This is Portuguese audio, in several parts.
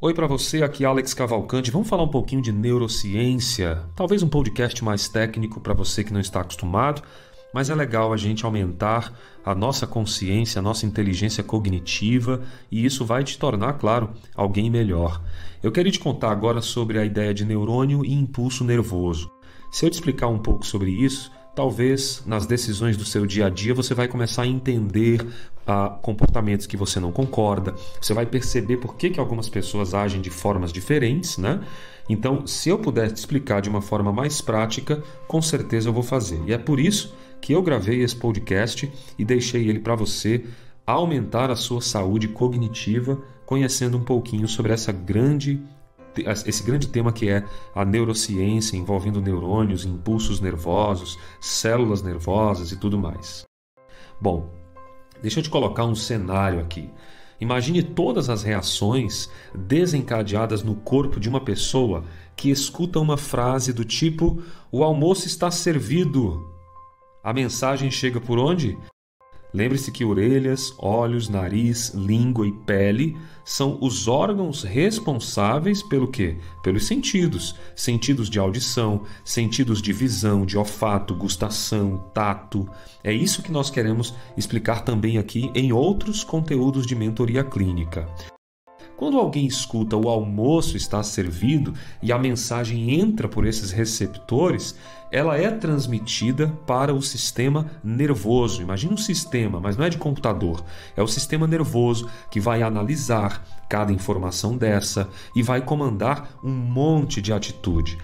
Oi para você, aqui Alex Cavalcante. Vamos falar um pouquinho de neurociência. Talvez um podcast mais técnico para você que não está acostumado, mas é legal a gente aumentar a nossa consciência, a nossa inteligência cognitiva e isso vai te tornar, claro, alguém melhor. Eu queria te contar agora sobre a ideia de neurônio e impulso nervoso. Se eu te explicar um pouco sobre isso, talvez nas decisões do seu dia a dia você vai começar a entender ah, comportamentos que você não concorda, você vai perceber por que, que algumas pessoas agem de formas diferentes, né? Então, se eu puder te explicar de uma forma mais prática, com certeza eu vou fazer. E é por isso que eu gravei esse podcast e deixei ele para você aumentar a sua saúde cognitiva, conhecendo um pouquinho sobre essa grande esse grande tema que é a neurociência envolvendo neurônios, impulsos nervosos, células nervosas e tudo mais. Bom, deixa eu te colocar um cenário aqui. Imagine todas as reações desencadeadas no corpo de uma pessoa que escuta uma frase do tipo: O almoço está servido. A mensagem chega por onde? Lembre-se que orelhas, olhos, nariz, língua e pele são os órgãos responsáveis pelo quê? Pelos sentidos. Sentidos de audição, sentidos de visão, de olfato, gustação, tato. É isso que nós queremos explicar também aqui em outros conteúdos de mentoria clínica. Quando alguém escuta o almoço está servido e a mensagem entra por esses receptores, ela é transmitida para o sistema nervoso. Imagina um sistema, mas não é de computador, é o sistema nervoso que vai analisar cada informação dessa e vai comandar um monte de atitude.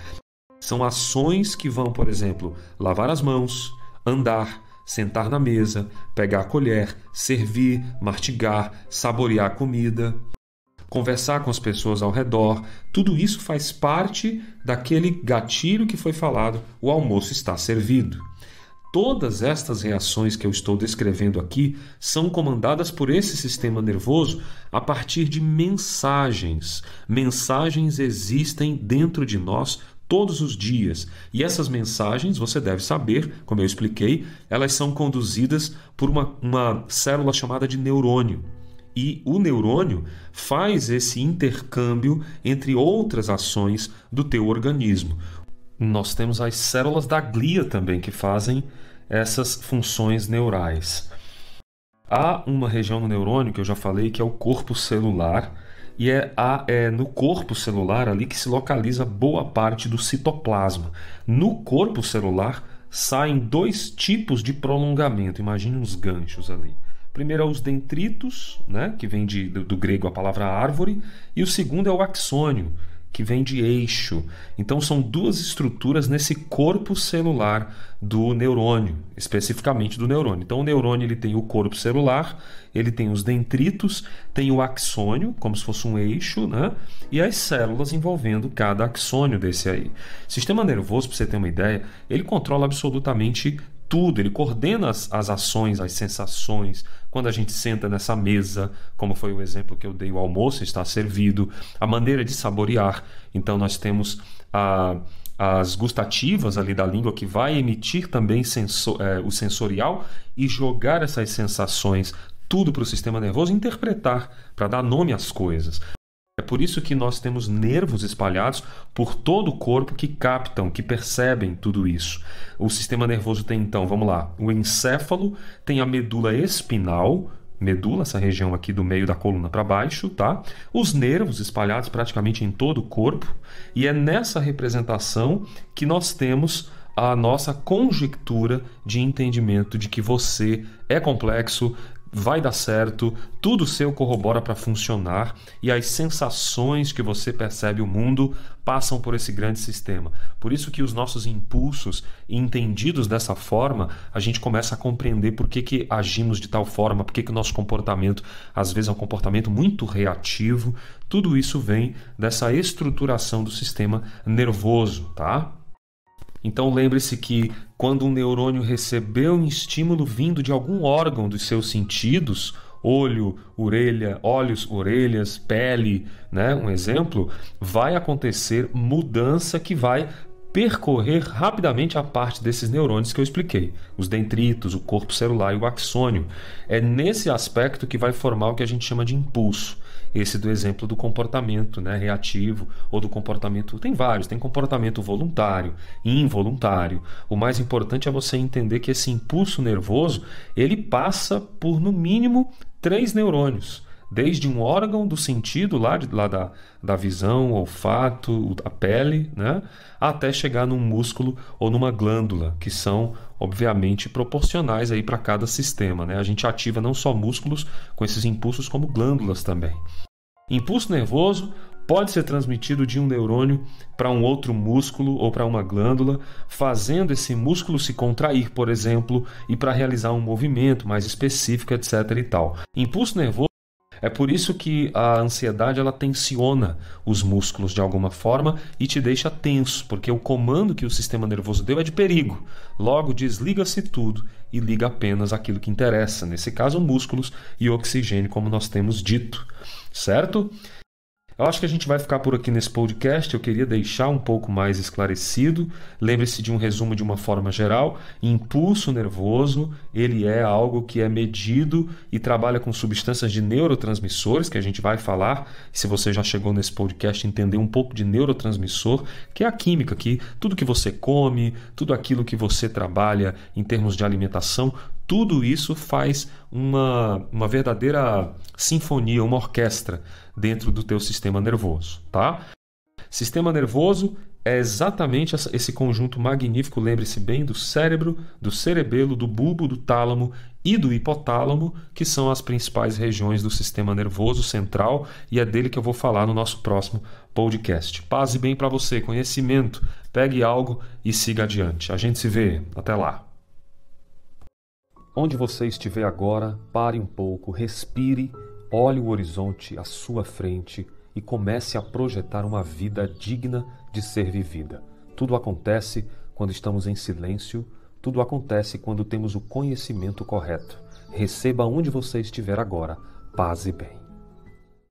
São ações que vão, por exemplo, lavar as mãos, andar, sentar na mesa, pegar a colher, servir, mastigar, saborear a comida conversar com as pessoas ao redor, tudo isso faz parte daquele gatilho que foi falado: o almoço está servido. Todas estas reações que eu estou descrevendo aqui são comandadas por esse sistema nervoso a partir de mensagens. Mensagens existem dentro de nós todos os dias. E essas mensagens, você deve saber, como eu expliquei, elas são conduzidas por uma, uma célula chamada de neurônio. E o neurônio faz esse intercâmbio entre outras ações do teu organismo. Nós temos as células da glia também que fazem essas funções neurais. Há uma região no neurônio que eu já falei que é o corpo celular, e é, a, é no corpo celular ali que se localiza boa parte do citoplasma. No corpo celular saem dois tipos de prolongamento, imagine uns ganchos ali. Primeiro é os dentritos, né, que vem de, do, do grego a palavra árvore, e o segundo é o axônio, que vem de eixo. Então são duas estruturas nesse corpo celular do neurônio, especificamente do neurônio. Então o neurônio ele tem o corpo celular, ele tem os dentritos, tem o axônio, como se fosse um eixo, né? E as células envolvendo cada axônio desse aí. Sistema nervoso, para você ter uma ideia, ele controla absolutamente tudo, ele coordena as, as ações, as sensações. Quando a gente senta nessa mesa, como foi o exemplo que eu dei, o almoço está servido, a maneira de saborear. Então, nós temos a as gustativas ali da língua que vai emitir também é, o sensorial e jogar essas sensações tudo para o sistema nervoso interpretar, para dar nome às coisas. É por isso que nós temos nervos espalhados por todo o corpo que captam, que percebem tudo isso. O sistema nervoso tem então, vamos lá, o encéfalo, tem a medula espinal, medula, essa região aqui do meio da coluna para baixo, tá? Os nervos espalhados praticamente em todo o corpo, e é nessa representação que nós temos a nossa conjectura de entendimento de que você é complexo, vai dar certo, tudo seu corrobora para funcionar e as sensações que você percebe o mundo passam por esse grande sistema. Por isso que os nossos impulsos, entendidos dessa forma, a gente começa a compreender por que, que agimos de tal forma, por que, que o nosso comportamento às vezes é um comportamento muito reativo. Tudo isso vem dessa estruturação do sistema nervoso, tá? Então lembre-se que quando um neurônio recebeu um estímulo vindo de algum órgão dos seus sentidos, olho, orelha, olhos, orelhas, pele, né, um exemplo, vai acontecer mudança que vai percorrer rapidamente a parte desses neurônios que eu expliquei, os dendritos, o corpo celular e o axônio. É nesse aspecto que vai formar o que a gente chama de impulso. esse do exemplo do comportamento né, reativo ou do comportamento. Tem vários, tem comportamento voluntário, involuntário. O mais importante é você entender que esse impulso nervoso ele passa por no mínimo três neurônios desde um órgão do sentido lá, de, lá da, da visão, olfato, a pele, né? até chegar num músculo ou numa glândula, que são obviamente proporcionais aí para cada sistema. Né? A gente ativa não só músculos com esses impulsos, como glândulas também. Impulso nervoso pode ser transmitido de um neurônio para um outro músculo ou para uma glândula, fazendo esse músculo se contrair, por exemplo, e para realizar um movimento mais específico, etc. e tal. Impulso nervoso é por isso que a ansiedade ela tensiona os músculos de alguma forma e te deixa tenso, porque o comando que o sistema nervoso deu é de perigo. Logo desliga-se tudo e liga apenas aquilo que interessa, nesse caso músculos e oxigênio, como nós temos dito, certo? Eu acho que a gente vai ficar por aqui nesse podcast. Eu queria deixar um pouco mais esclarecido. Lembre-se de um resumo de uma forma geral. Impulso nervoso, ele é algo que é medido e trabalha com substâncias de neurotransmissores, que a gente vai falar. Se você já chegou nesse podcast, entender um pouco de neurotransmissor, que é a química, que tudo que você come, tudo aquilo que você trabalha em termos de alimentação, tudo isso faz uma, uma verdadeira sinfonia, uma orquestra dentro do teu sistema nervoso, tá? Sistema nervoso é exatamente esse conjunto magnífico, lembre-se bem, do cérebro, do cerebelo, do bulbo, do tálamo e do hipotálamo, que são as principais regiões do sistema nervoso central, e é dele que eu vou falar no nosso próximo podcast. Paz e bem para você, conhecimento, pegue algo e siga adiante. A gente se vê, até lá. Onde você estiver agora, pare um pouco, respire, olhe o horizonte à sua frente e comece a projetar uma vida digna de ser vivida. Tudo acontece quando estamos em silêncio, tudo acontece quando temos o conhecimento correto. Receba onde você estiver agora, paz e bem.